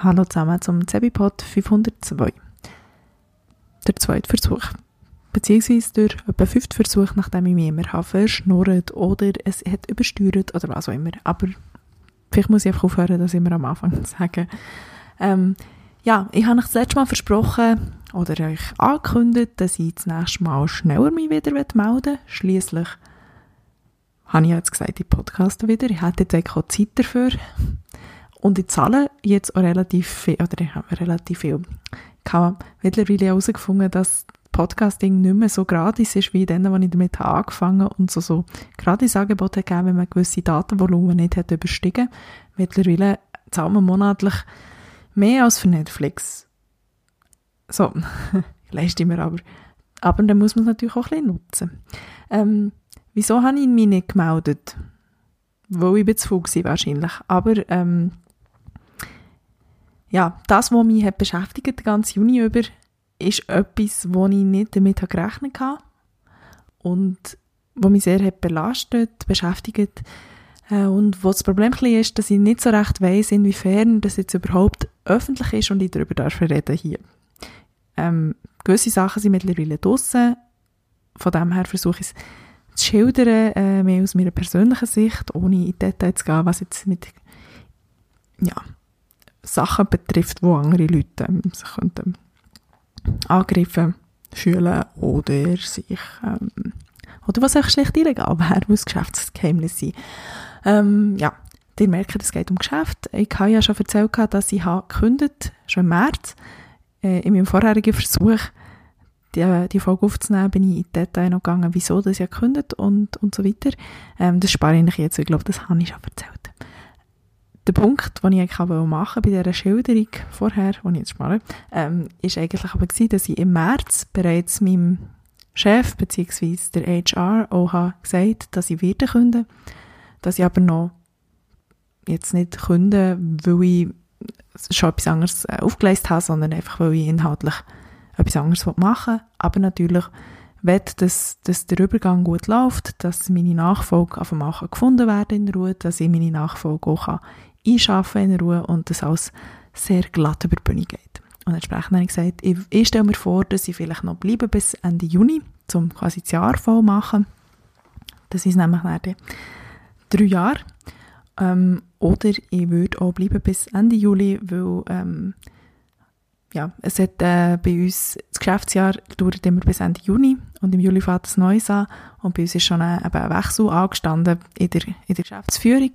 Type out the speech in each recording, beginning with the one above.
Hallo zusammen zum Zebipod 502. Der zweite Versuch. Beziehungsweise der etwa fünfte Versuch, nachdem ich mich immer habe verschnurrt oder es hat übersteuert oder was auch immer. Aber vielleicht muss ich einfach aufhören, das immer am Anfang zu sagen. Ähm, ja, ich habe euch das letzte Mal versprochen oder euch angekündigt, dass ich das nächste Mal schneller mich wieder melden möchte. Schliesslich habe ich jetzt gesagt, ich podcaste wieder. Ich hätte jetzt auch Zeit dafür. Und ich zahle jetzt auch relativ viel, oder ich habe relativ viel. Ich habe mittlerweile herausgefunden, dass Podcasting nicht mehr so gratis ist, wie dann, als ich damit angefangen habe und so, so gratis Angebote gegeben, wenn man gewisse Datenvolumen nicht hat überstiegen. Mittlerweile zahlt man monatlich mehr als für Netflix. So, leiste mir aber. Aber dann muss man es natürlich auch ein bisschen nutzen. Ähm, wieso habe ich mich nicht gemeldet? Weil ich zu faul war wahrscheinlich. Aber ähm, ja, das, was mich hat beschäftigt, den ganzen Juni über, ist etwas, wo ich nicht damit gerechnet habe und was mich sehr hat belastet, beschäftigt äh, und wo das Problem ist, dass ich nicht so recht weiss, inwiefern das jetzt überhaupt öffentlich ist und ich darüber darf reden hier. Ähm, gewisse Sachen sind mittlerweile draussen, von dem her versuche ich es zu schildern, äh, mehr aus meiner persönlichen Sicht, ohne in Details zu gehen, was jetzt mit ja, Sachen betrifft, wo andere Leute ähm, sich könnten angegriffen fühlen oder sich ähm, oder was auch schlecht illegal wäre, was Geschäftsgeheimnis sind. Ähm, ja, ihr merkt, es geht um Geschäft. Ich habe ja schon erzählt, dass ich habe gekündigt, schon im März. Äh, in meinem vorherigen Versuch, die, die Folge aufzunehmen, bin ich in Detail noch gegangen, wieso das ja gekündigt und, und so weiter. Ähm, das spare ich jetzt, ich glaube, das habe ich schon erzählt der Punkt, den ich eigentlich machen bei dieser Schilderung vorher, die ich jetzt spare, ähm, ist eigentlich aber gewesen, dass ich im März bereits meinem Chef bzw. der HR auch gesagt dass ich werde künden, dass ich aber noch jetzt nicht künden, weil ich schon etwas anderes äh, aufgeleistet habe, sondern einfach, weil ich inhaltlich etwas anderes machen will. Aber natürlich will, dass, dass der Übergang gut läuft, dass meine Nachfolge auf dem Machen gefunden werden in Ruhe, dass ich meine Nachfolge auch einschaffen in Ruhe und das alles sehr glatt über die Bühne geht. Und entsprechend habe ich gesagt, ich, ich stelle mir vor, dass ich vielleicht noch bleibe bis Ende Juni, um quasi das Jahr voll machen. Das ist nämlich dann drei Jahre. Ähm, oder ich würde auch bleiben bis Ende Juli, weil ähm, ja, es hat äh, bei uns, das Geschäftsjahr dauert immer bis Ende Juni und im Juli fängt das Neues an und bei uns ist schon ein, ein Wechsel angestanden in der, in der Geschäftsführung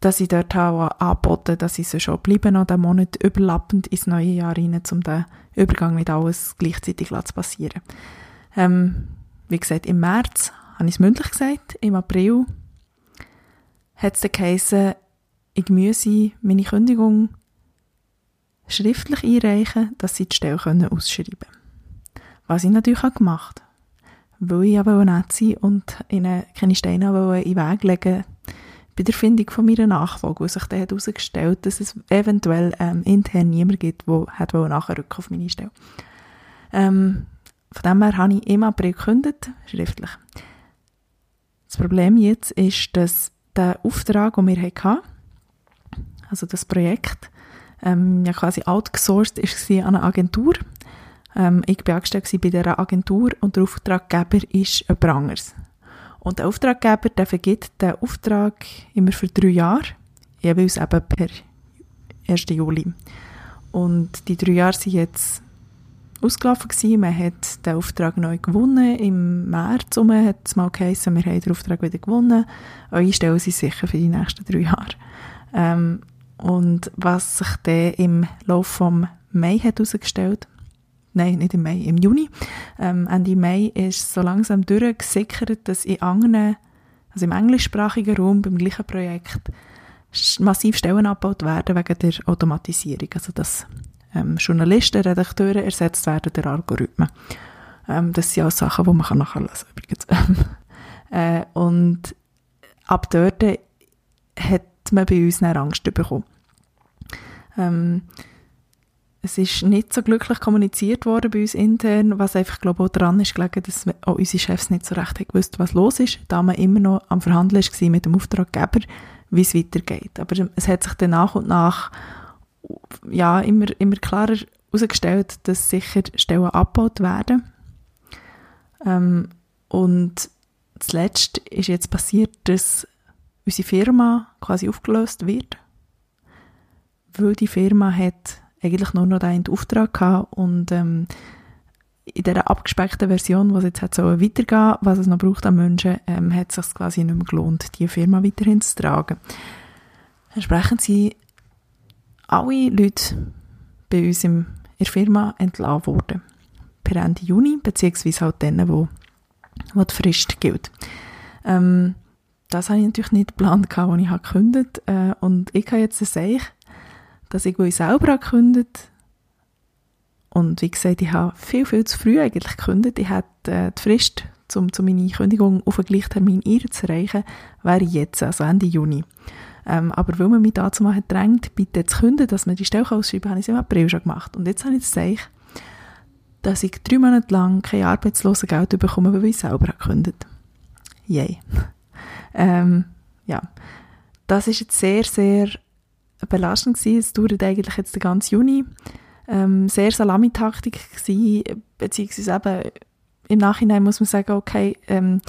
dass ich dort habe angeboten dass ich so schon bleiben noch den Monat überlappend ins neue Jahr rein, um den Übergang nicht alles gleichzeitig zu passieren. Ähm, wie gesagt, im März habe ich es mündlich gesagt, im April hat es dann geheißen, ich müsse meine Kündigung schriftlich einreichen, dass sie die Stelle ausschreiben können. Was ich natürlich auch gemacht habe, weil ich ja nett sein und ihnen keine Steine in den Weg legen bei der Findung von meiner Nachfolge, wo sich dann herausgestellt dass es eventuell ähm, intern niemand gibt, der hat nachrücken auf meine Stelle. Ähm, von dem her habe ich im April gekündigt, schriftlich. Das Problem jetzt ist, dass der Auftrag, den wir hatten, also das Projekt, ähm, ja quasi outgesourced ist an eine Agentur. Ähm, ich war angestellt bei dieser Agentur und der Auftraggeber ist jemand anderes. Und der Auftraggeber der vergibt den Auftrag immer für drei Jahre, jeweils eben per 1. Juli. Und die drei Jahre sind jetzt ausgelaufen gewesen. Man hat den Auftrag neu gewonnen. Im März um hat es mal geheißen, wir haben den Auftrag wieder gewonnen. Eure Stellen sind sicher für die nächsten drei Jahre. Ähm, und was sich dann im Laufe vom Mai hat herausgestellt, nein, nicht im Mai, im Juni. Ähm, Ende Mai ist so langsam durchgesickert, dass in anderen, also im englischsprachigen Raum beim gleichen Projekt massiv Stellen abgebaut werden wegen der Automatisierung. Also dass ähm, Journalisten, Redakteure ersetzt werden durch Algorithmen. Ähm, das sind auch Sachen, die man nachlesen kann übrigens. äh, und ab dort hat man bei uns eine Angst bekommen. Ähm, es ist nicht so glücklich kommuniziert worden bei uns intern, was einfach, glaube ich, auch daran ist gelegen, dass auch unsere Chefs nicht so recht gewusst was los ist, da man immer noch am Verhandeln war mit dem Auftraggeber, wie es weitergeht. Aber es hat sich dann nach und nach ja, immer, immer klarer herausgestellt, dass sicher Stellen abgebaut werden. Ähm, und zuletzt ist jetzt passiert, dass unsere Firma quasi aufgelöst wird, weil die Firma hat eigentlich nur noch einen Auftrag gehabt und ähm, in dieser abgespeckten Version, was jetzt hat so weitergehen was es noch braucht an Menschen, ähm, hat es sich quasi nicht mehr gelohnt, die Firma weiterhin zu tragen. Entsprechend sind alle Leute bei uns in der Firma entlassen worden. Per Ende Juni, beziehungsweise halt denen, wo, wo die Frist gilt. Ähm, das habe ich natürlich nicht geplant, als ich gekündigt habe. Äh, und ich habe jetzt ein dass ich selber gekündigt und wie gesagt, ich habe viel, viel zu früh eigentlich gekündigt. Ich hätte äh, die Frist, um zu meiner Kündigung auf einen Gleichtermin zu erreichen, wäre jetzt, also Ende Juni. Ähm, aber weil man mich dazu mal drängt, bitte zu kündigen, dass man die Stelle ausschreiben habe ich es im April schon gemacht. Und jetzt habe ich das dass ich drei Monate lang kein Arbeitslosengeld bekomme, weil ich selber gekündigt Yay. ähm, ja, das ist jetzt sehr, sehr belastend gewesen. Es dauert eigentlich jetzt den ganzen Juni. Ähm, sehr Salamitaktik gewesen, beziehungsweise eben im Nachhinein muss man sagen, okay, ähm,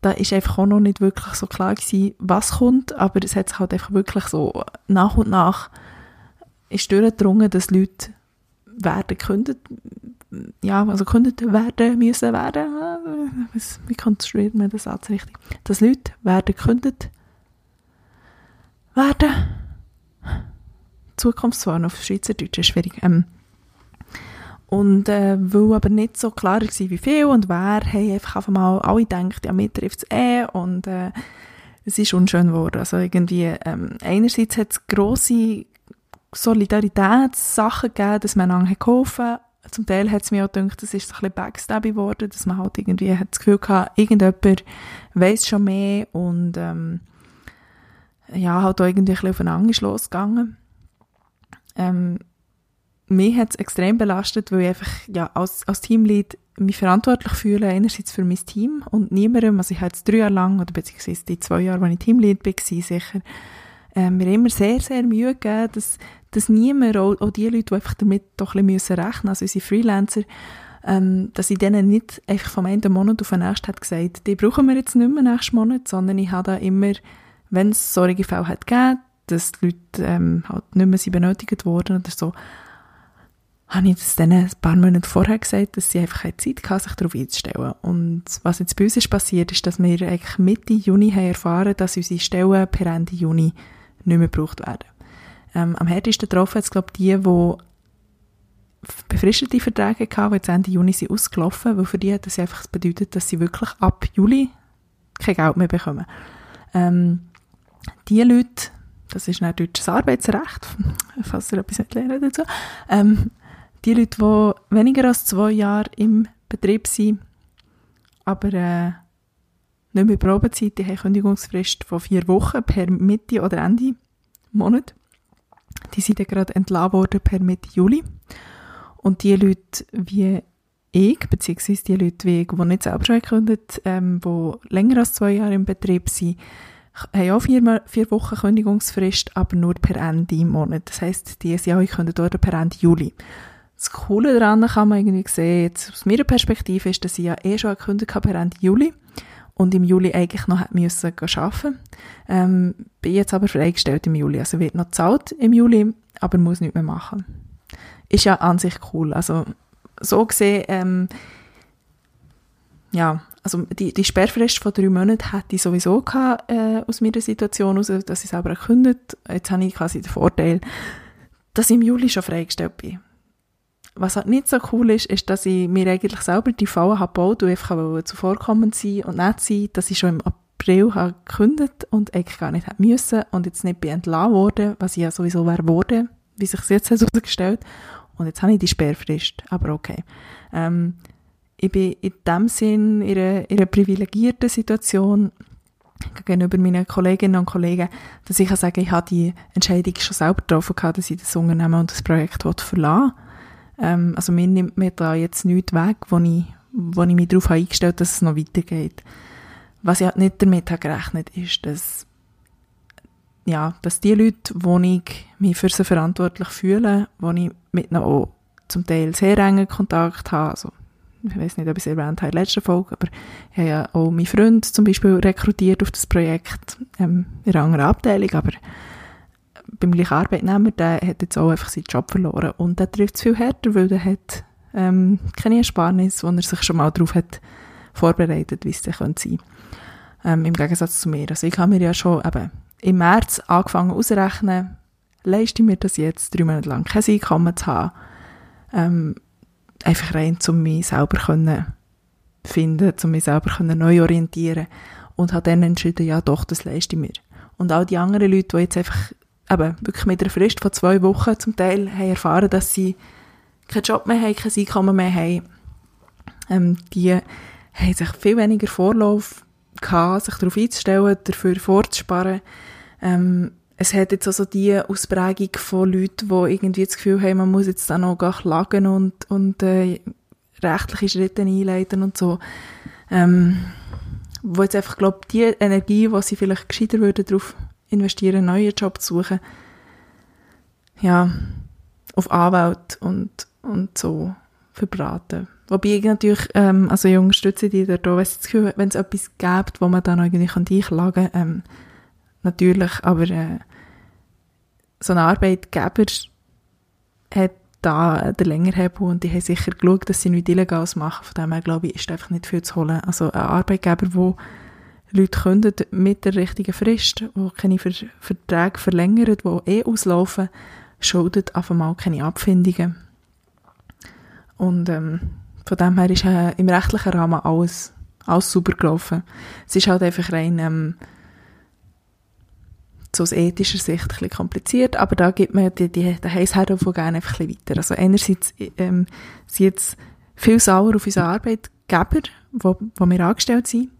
da ist einfach auch noch nicht wirklich so klar gewesen, was kommt, aber es hat sich halt einfach wirklich so nach und nach ist durchgedrungen, dass Leute werden gekündigt, ja, also gekündigt werden müssen werden, wie konstruiert man den Satz richtig, dass Leute werden gekündigt werden Zukunftswarnung auf Schweizerdeutsch ist schwierig. Ähm, und äh, weil aber nicht so klar war, wie viel und wer, haben einfach einfach mal alle gedacht, ja, mir trifft es eh und äh, es ist unschön geworden. Also irgendwie, ähm, einerseits hat es grosse Solidaritätssachen gegeben, dass man einander geholfen hat. Zum Teil hat es mir auch gedacht, das ist so ein bisschen Backstabby geworden, dass man halt irgendwie hat das Gefühl gehabt, irgendjemand weiss schon mehr und ähm, ja, halt auch irgendwie ein bisschen aufeinander losgegangen. Ähm, mich hat es extrem belastet, weil ich einfach ja, als, als Teamlead mich verantwortlich fühle, einerseits für mein Team und niemandem, also ich habe jetzt drei Jahre lang, oder beziehungsweise die zwei Jahre, als ich Teamlead war, sicher, äh, mir immer sehr, sehr Mühe gegeben, dass, dass niemand, auch, auch die Leute, die einfach damit doch ein bisschen rechnen müssen, also unsere Freelancer, ähm, dass ich denen nicht einfach vom einen Monat auf den nächsten hat gesagt, die brauchen wir jetzt nicht mehr nächsten Monat, sondern ich habe da immer, wenn es solche Fälle hat gegeben, dass die Leute ähm, halt nicht mehr sie benötigt wurden oder so, habe ich das denen ein paar Monate vorher gesagt, dass sie einfach keine Zeit hatten, sich darauf einzustellen. Und was jetzt bei uns ist passiert, ist, dass wir eigentlich Mitte Juni haben erfahren, dass unsere Stellen per Ende Juni nicht mehr gebraucht werden. Ähm, am härtesten getroffen jetzt, glaube ich, die, die befristete Verträge hatten, die jetzt Ende Juni sind ausgelaufen, weil für die hat das einfach bedeutet, dass sie wirklich ab Juli kein Geld mehr bekommen. Ähm, die Leute, das ist ein deutsches Arbeitsrecht, falls ihr etwas lernen dazu, ähm, die Leute, die weniger als zwei Jahre im Betrieb sind, aber äh, nicht mehr Probezeit, die haben Kündigungsfrist von vier Wochen per Mitte oder Ende Monat. Die sind dann gerade entlassen worden per Mitte Juli. Und die Leute wie ich, beziehungsweise die Leute wie ich, die nicht selber schon gekündigt ähm, die länger als zwei Jahre im Betrieb sind, haben auch vier, vier Wochen Kündigungsfrist, aber nur per Ende im Monat. Das heisst, die sind können dort per Ende Juli. Das Coole daran kann man irgendwie sehen, jetzt aus meiner Perspektive ist, dass ich ja eh schon gekündigt habe per Ende Juli und im Juli eigentlich noch hätte müssen arbeiten. Ähm, bin jetzt aber freigestellt im Juli, also wird noch zahlt im Juli, aber muss nicht mehr machen. Ist ja an sich cool, also so gesehen, ähm, ja, also die, die Sperrfrist von drei Monaten hätte ich sowieso gehabt, äh, aus meiner Situation heraus, dass ich selber gekündigt Jetzt habe ich quasi den Vorteil, dass ich im Juli schon freigestellt bin. Was halt nicht so cool ist, ist, dass ich mir eigentlich selber die Fallen habe gebaut und einfach zuvorkommend sein und nicht sein, dass ich schon im April habe gekündigt und eigentlich gar nicht hätte müssen und jetzt nicht bin entlassen worden, was ich ja sowieso wäre worden, wie sich jetzt herausgestellt Und jetzt habe ich die Sperrfrist, aber okay. Ähm, ich bin in dem Sinn in einer, in einer privilegierten Situation gegenüber meinen Kolleginnen und Kollegen, dass ich kann sagen, ich habe die Entscheidung schon selber getroffen, dass ich das Unternehmen und das Projekt verlassen ähm, Also mir nimmt mir da jetzt nichts weg, wo ich, wo ich mich darauf eingestellt habe, dass es noch weitergeht. Was ich halt nicht damit habe gerechnet ist, dass ja, dass die Leute, wo ich mich für sie verantwortlich fühle, wo ich mit auch zum Teil sehr engen Kontakt habe, also ich weiß nicht, ob ich es erwähnt habe in der letzten Folge, aber ich habe ja auch meinen Freund zum Beispiel rekrutiert auf das Projekt ähm, in einer anderen Abteilung, aber beim gleichen Arbeitnehmer, der hat jetzt auch einfach seinen Job verloren und der trifft es viel härter, weil der hat ähm, keine Ersparnis, wo er sich schon mal darauf hat vorbereitet, wie es dann sein könnte. Ähm, Im Gegensatz zu mir. Also ich habe mir ja schon eben im März angefangen auszurechnen, leiste ich mir das jetzt, drei Monate lang kein Einkommen zu haben, ähm, einfach rein, um mich selber können finden, um mich selber können neu orientieren und habe dann entschieden, ja doch, das leiste ich mir. Und all die anderen Leute, die jetzt einfach eben wirklich mit einer Frist von zwei Wochen zum Teil haben erfahren, dass sie keinen Job mehr haben, kein Einkommen mehr haben, ähm, die haben sich viel weniger Vorlauf gehabt, sich darauf einzustellen, dafür vorzusparen. Ähm, es hat jetzt also die Ausprägung von Leuten, die irgendwie das Gefühl haben, man muss jetzt da noch klagen und, und äh, rechtliche Schritte einleiten und so. Ähm, wo jetzt einfach, glaube die Energie, die sie vielleicht gescheiter würden, darauf investieren, einen neuen Job zu suchen, ja, auf Anwalt und, und so verbraten. Wobei ich natürlich, ähm, also ich unterstütze die da, wenn es etwas gibt, wo man dann irgendwie einklagen kann, ähm, natürlich, aber äh, so ein Arbeitgeber hat da den Längerhebel und die haben sicher geschaut, dass sie nichts Illegales machen. Von dem her, glaube ich, ist einfach nicht viel zu holen. Also ein Arbeitgeber, der Leute kündet mit der richtigen Frist, wo keine Ver Verträge verlängern, die eh auslaufen, schuldet einfach mal keine Abfindungen. Und ähm, von dem her ist äh, im rechtlichen Rahmen alles, alles super gelaufen. Es ist halt einfach rein ähm, so aus ethischer Sicht ein bisschen kompliziert, aber da gibt man die, die, den Heißherren von gerne einfach ein bisschen weiter. Also einerseits ähm, sind jetzt viel sauer auf unsere Arbeitgeber, wo, wo wir angestellt sind,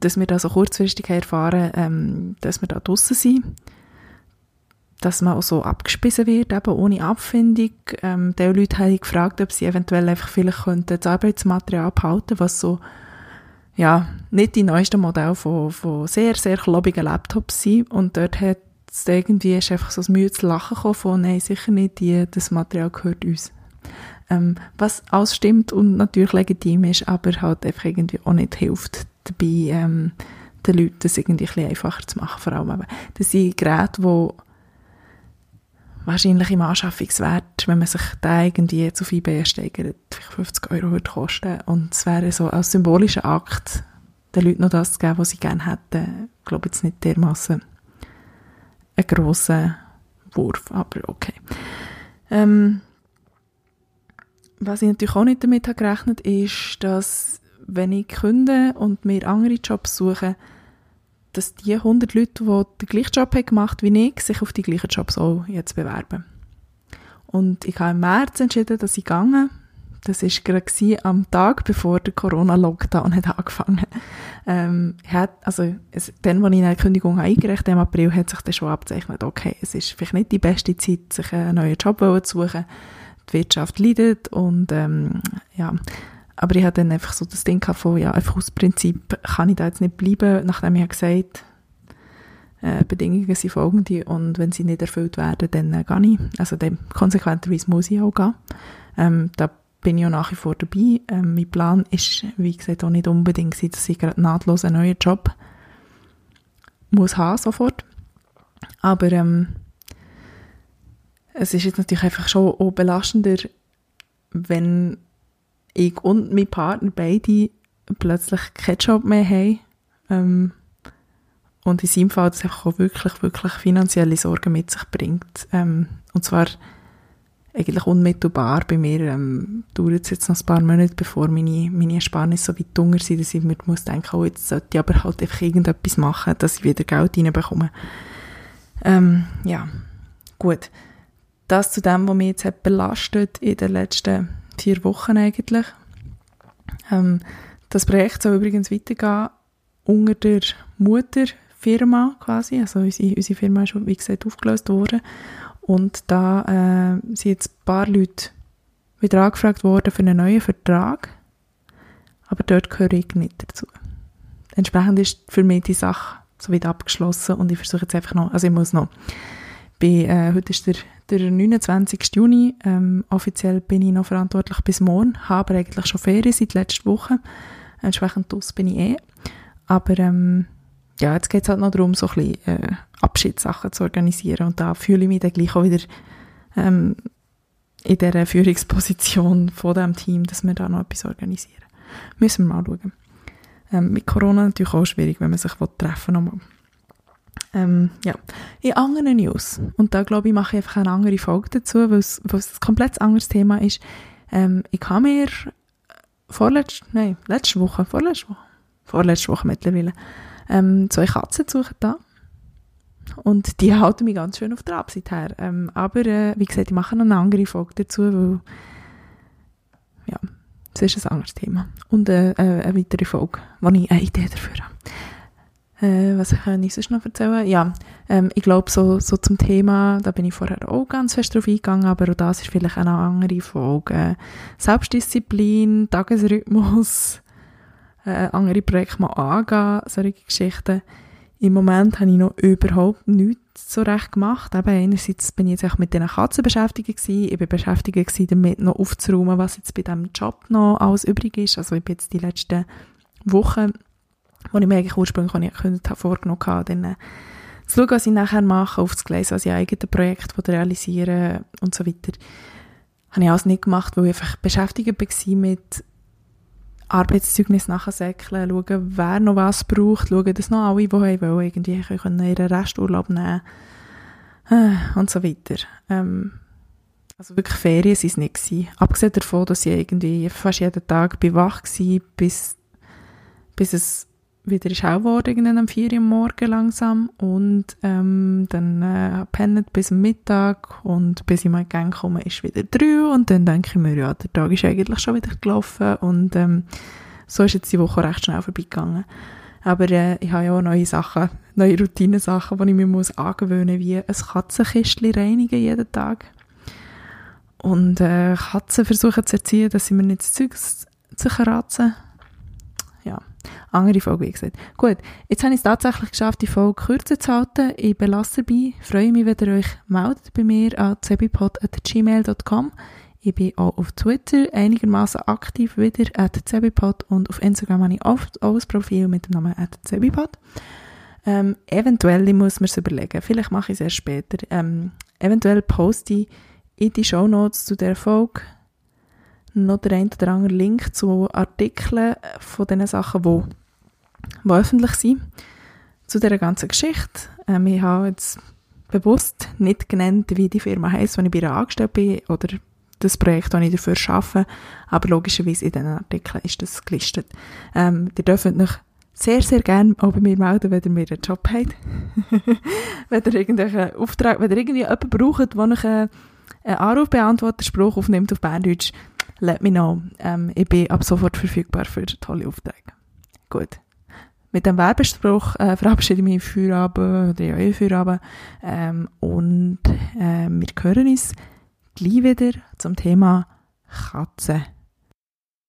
dass wir da so kurzfristig erfahren, ähm, dass wir da draussen sind, dass man auch so abgespissen wird, eben ohne Abfindung. Ähm, die Leute haben gefragt, ob sie eventuell einfach vielleicht könnten das Arbeitsmaterial behalten, was so ja, nicht die neuesten Modelle von, von sehr, sehr klobigen Laptops sind. Und dort hat es irgendwie ist einfach so ein müdes Lachen gekommen von, nein, sicher nicht, die, das Material gehört uns. Ähm, was alles stimmt und natürlich legitim ist, aber halt einfach irgendwie auch nicht hilft dabei, ähm, den Leuten das irgendwie ein bisschen einfacher zu machen. Vor allem eben, das sind Geräte, die wahrscheinlich im Anschaffungswert, wenn man sich da irgendwie auf eBay steigert, 50 Euro würde kosten. Und es wäre so als symbolischer Akt, den Leuten noch das zu geben, was sie gerne hätten. Ich glaube jetzt nicht dermassen ein grosser Wurf, aber okay. Ähm, was ich natürlich auch nicht damit habe gerechnet ist, dass wenn ich künde und mir andere Jobs suche, dass die 100 Leute, die den gleichen Job haben gemacht wie ich, sich auf die gleichen Jobs auch jetzt bewerben. Und ich habe im März entschieden, dass ich gehe. Das war gerade am Tag, bevor der Corona-Lockdown hat angefangen ähm, hat. Also, es, dann, als ich eine Kündigung eingereicht habe, im April, hat sich dann schon abgezeichnet, okay, es ist vielleicht nicht die beste Zeit, sich einen neuen Job zu suchen. Die Wirtschaft leidet und ähm, ja, aber ich hatte dann einfach so das Ding von, ja, einfach aus Prinzip kann ich da jetzt nicht bleiben, nachdem ich gesagt äh, Bedingungen sind folgende und wenn sie nicht erfüllt werden, dann äh, gehe ich. Also dann, konsequenterweise muss ich auch gehen. Ähm, da bin ich auch nach wie vor dabei. Ähm, mein Plan ist, wie gesagt, auch nicht unbedingt, dass ich gerade nahtlos einen neuen Job muss haben, sofort. Aber ähm, es ist jetzt natürlich einfach schon auch belastender, wenn ich und mein Partner beide plötzlich keinen Job mehr haben. Ähm, und in seinem Fall das auch wirklich, wirklich finanzielle Sorgen mit sich bringt. Ähm, und zwar eigentlich unmittelbar. Bei mir ähm, dauert es jetzt noch ein paar Monate, bevor meine, meine Ersparnisse so weit dunkel sind, dass ich mir muss denken, oh, jetzt sollte ich aber halt einfach irgendetwas machen, dass ich wieder Geld reinbekomme. Ähm, ja, gut. Das zu dem, was mich jetzt hat belastet in den letzten vier Wochen eigentlich. Ähm, das Projekt soll übrigens weitergehen unter der Mutterfirma quasi. Also unsere, unsere Firma ist, wie gesagt, aufgelöst worden. Und da äh, sind jetzt ein paar Leute wieder angefragt worden für einen neuen Vertrag. Aber dort gehöre ich nicht dazu. Entsprechend ist für mich die Sache so weit abgeschlossen und ich versuche jetzt einfach noch, also ich muss noch, bei, äh, heute ist der, der 29. Juni, ähm, offiziell bin ich noch verantwortlich bis morgen, habe eigentlich schon Ferien seit letzter Woche, entsprechend aus bin ich eh, aber ähm, ja, jetzt geht es halt noch darum, so ein bisschen äh, Abschiedssachen zu organisieren und da fühle ich mich dann gleich auch wieder ähm, in dieser Führungsposition von diesem Team, dass wir da noch etwas organisieren. Müssen wir mal schauen. Ähm, mit Corona natürlich auch schwierig, wenn man sich treffen will. Ähm, ja. In anderen News, und da glaube ich, mache ich einfach eine andere Folge dazu, weil es, ein komplett anderes Thema ist. Ähm, ich habe mir vorletzte, nein, letzte Woche, vorletzte Woche, vorletzte Woche mittlerweile, ähm, zwei Katzen suchen da. Und die halten mich ganz schön auf der Abseite her. Ähm, aber, äh, wie gesagt, ich mache noch eine andere Folge dazu, weil, ja, das ist ein anderes Thema. Und äh, äh, eine weitere Folge, wo ich eine Idee dafür habe. Äh, was kann ich sonst noch erzählen? Ja, ähm, ich glaube, so, so zum Thema, da bin ich vorher auch ganz fest drauf eingegangen, aber auch das ist vielleicht eine andere Folge. Selbstdisziplin, Tagesrhythmus, äh, andere Projekte mal angehen, solche Geschichten. Im Moment habe ich noch überhaupt nichts so recht gemacht. Eben einerseits bin ich jetzt auch mit diesen Katzen beschäftigt gewesen. Ich bin beschäftigt gewesen, damit noch aufzuräumen, was jetzt bei diesem Job noch alles übrig ist. Also ich bin jetzt die letzten Wochen, wo ich mir eigentlich ursprünglich nicht könnte, vorgenommen hatte, dann äh, zu schauen, was ich nachher mache, aufzugleisen, was ich eigene Projekte realisieren und so weiter. Habe ich alles nicht gemacht, weil ich einfach beschäftigt war mit Arbeitszeugnis nachsäckeln, schauen, wer noch was braucht, schauen, dass noch alle, die wollen, irgendwie können ihren Resturlaub nehmen äh, und so weiter. Ähm, also wirklich Ferien sind es nicht gewesen. Abgesehen davon, dass ich irgendwie fast jeden Tag wach war, bis, bis es wieder ist hell geworden, am 4 Uhr morgen langsam und ähm, dann äh, pennt bis Mittag und bis ich mal Gang komme, ist wieder 3 und dann denke ich mir, ja, der Tag ist eigentlich schon wieder gelaufen und ähm, so ist jetzt die Woche recht schnell vorbeigegangen. Aber äh, ich habe ja auch neue Sachen, neue Routinesachen, die ich mir muss angewöhnen muss, wie ein Katzenkistchen reinigen jeden Tag. Und äh, Katzen versuchen zu erziehen, dass sie mir nicht das Zeug zu kratzen andere Folge, wie gesagt. Gut, jetzt habe ich es tatsächlich geschafft, die Folge kürzer zu halten. Ich belasse dabei. Freue mich, wenn ihr euch meldet bei mir an zebipod.gmail.com. Ich bin auch auf Twitter einigermaßen aktiv wieder, at zebipod, und auf Instagram habe ich oft auch ein Profil mit dem Namen at zebipod. Ähm, eventuell muss man es überlegen, vielleicht mache ich es erst später. Ähm, eventuell poste ich in die Show Notes zu der Folge noch der ein oder andere Link zu Artikeln von den Sachen, die, die öffentlich sind, zu dieser ganzen Geschichte. Ähm, ich habe jetzt bewusst nicht genannt, wie die Firma heisst, wenn ich bei ihr angestellt bin, oder das Projekt, das ich dafür arbeite, aber logischerweise in diesen Artikeln ist das gelistet. Ähm, ihr dürft euch sehr, sehr gerne auch bei mir melden, wenn ihr mir einen Job habt. wenn ihr irgendeinen Auftrag, wenn ihr irgendwie jemanden braucht, der euch einen, einen Anrufbeantworter-Spruch aufnimmt auf Berndeutsch, let me know. Ähm, ich bin ab sofort verfügbar für tolle Aufträge. Gut. Mit dem Werbespruch äh, verabschiede ich mich für oder ja, eh für. Ähm, und äh, wir hören uns gleich wieder zum Thema Katzen.